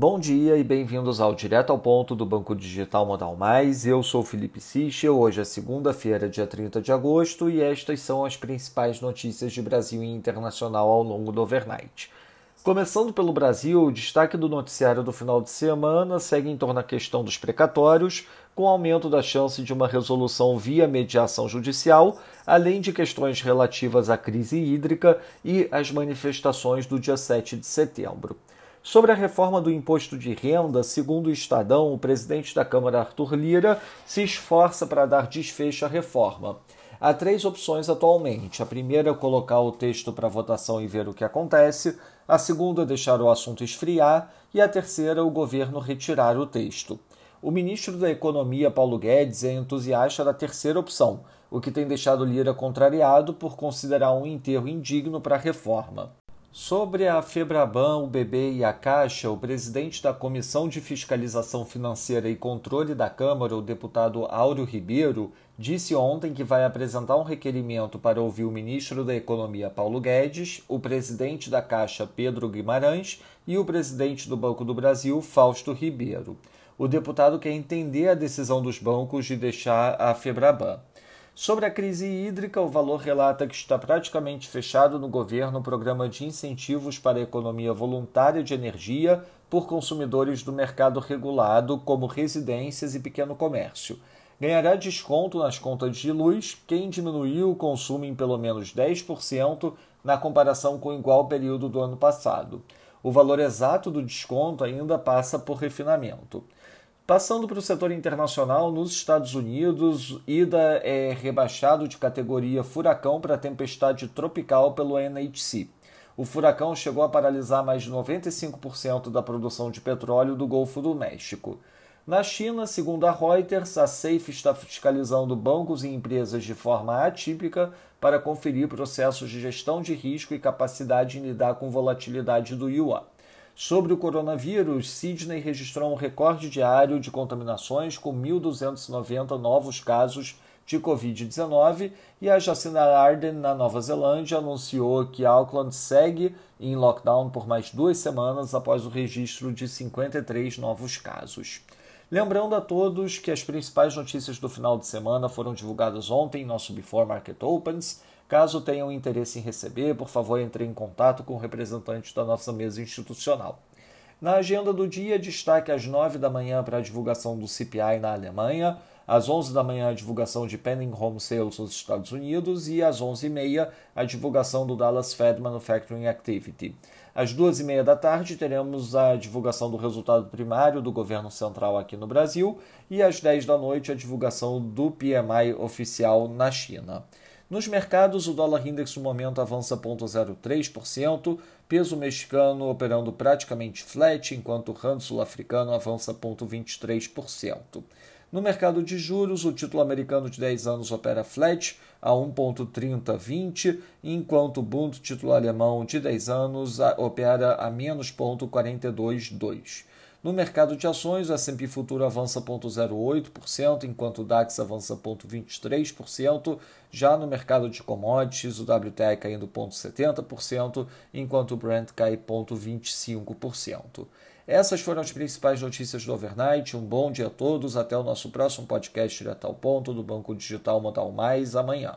Bom dia e bem-vindos ao Direto ao Ponto do Banco Digital Modal Mais. Eu sou Felipe Sichel. Hoje é segunda-feira, dia 30 de agosto, e estas são as principais notícias de Brasil e internacional ao longo do overnight. Começando pelo Brasil, o destaque do noticiário do final de semana segue em torno da questão dos precatórios, com aumento da chance de uma resolução via mediação judicial, além de questões relativas à crise hídrica e às manifestações do dia 7 de setembro. Sobre a reforma do imposto de renda, segundo o Estadão, o presidente da Câmara, Arthur Lira, se esforça para dar desfecho à reforma. Há três opções atualmente. A primeira é colocar o texto para votação e ver o que acontece. A segunda é deixar o assunto esfriar. E a terceira, o governo retirar o texto. O ministro da Economia, Paulo Guedes, é entusiasta da terceira opção, o que tem deixado Lira contrariado por considerar um enterro indigno para a reforma. Sobre a Febraban, o BB e a Caixa, o presidente da Comissão de Fiscalização Financeira e Controle da Câmara, o deputado Áureo Ribeiro, disse ontem que vai apresentar um requerimento para ouvir o ministro da Economia Paulo Guedes, o presidente da Caixa Pedro Guimarães e o presidente do Banco do Brasil Fausto Ribeiro. O deputado quer entender a decisão dos bancos de deixar a Febraban. Sobre a crise hídrica, o valor relata que está praticamente fechado no governo o programa de incentivos para a economia voluntária de energia por consumidores do mercado regulado, como residências e pequeno comércio. Ganhará desconto nas contas de luz quem diminuiu o consumo em pelo menos 10% na comparação com o igual período do ano passado. O valor exato do desconto ainda passa por refinamento. Passando para o setor internacional, nos Estados Unidos, Ida é rebaixado de categoria furacão para tempestade tropical pelo NHC. O furacão chegou a paralisar mais de 95% da produção de petróleo do Golfo do México. Na China, segundo a Reuters, a Safe está fiscalizando bancos e empresas de forma atípica para conferir processos de gestão de risco e capacidade em lidar com volatilidade do yuan. Sobre o coronavírus, Sydney registrou um recorde diário de contaminações com 1.290 novos casos de Covid-19 e a Jacinda Ardern, na Nova Zelândia, anunciou que Auckland segue em lockdown por mais duas semanas após o registro de 53 novos casos. Lembrando a todos que as principais notícias do final de semana foram divulgadas ontem em nosso Before Market Opens Caso tenham interesse em receber, por favor, entre em contato com o representante da nossa mesa institucional. Na agenda do dia, destaque às 9 da manhã para a divulgação do CPI na Alemanha, às 11 da manhã a divulgação de Pending Home Sales nos Estados Unidos e às 11h30 a divulgação do Dallas Fed Manufacturing Activity. Às 2h30 da tarde teremos a divulgação do resultado primário do governo central aqui no Brasil e às 10 da noite a divulgação do PMI oficial na China. Nos mercados, o dólar index no momento avança 0,03%, peso mexicano operando praticamente flat, enquanto o rand sul-africano avança 0,23%. No mercado de juros, o título americano de 10 anos opera flat a 1,3020, enquanto o Bund título alemão de 10 anos opera a menos 0,422. No mercado de ações, o S&P Futuro avança 0,08%, enquanto o DAX avança 0,23%. Já no mercado de commodities, o WTI caindo 0,70%, enquanto o Brent cai 0,25%. Essas foram as principais notícias do overnight. Um bom dia a todos. Até o nosso próximo podcast direto ao ponto do Banco Digital Modal Mais amanhã.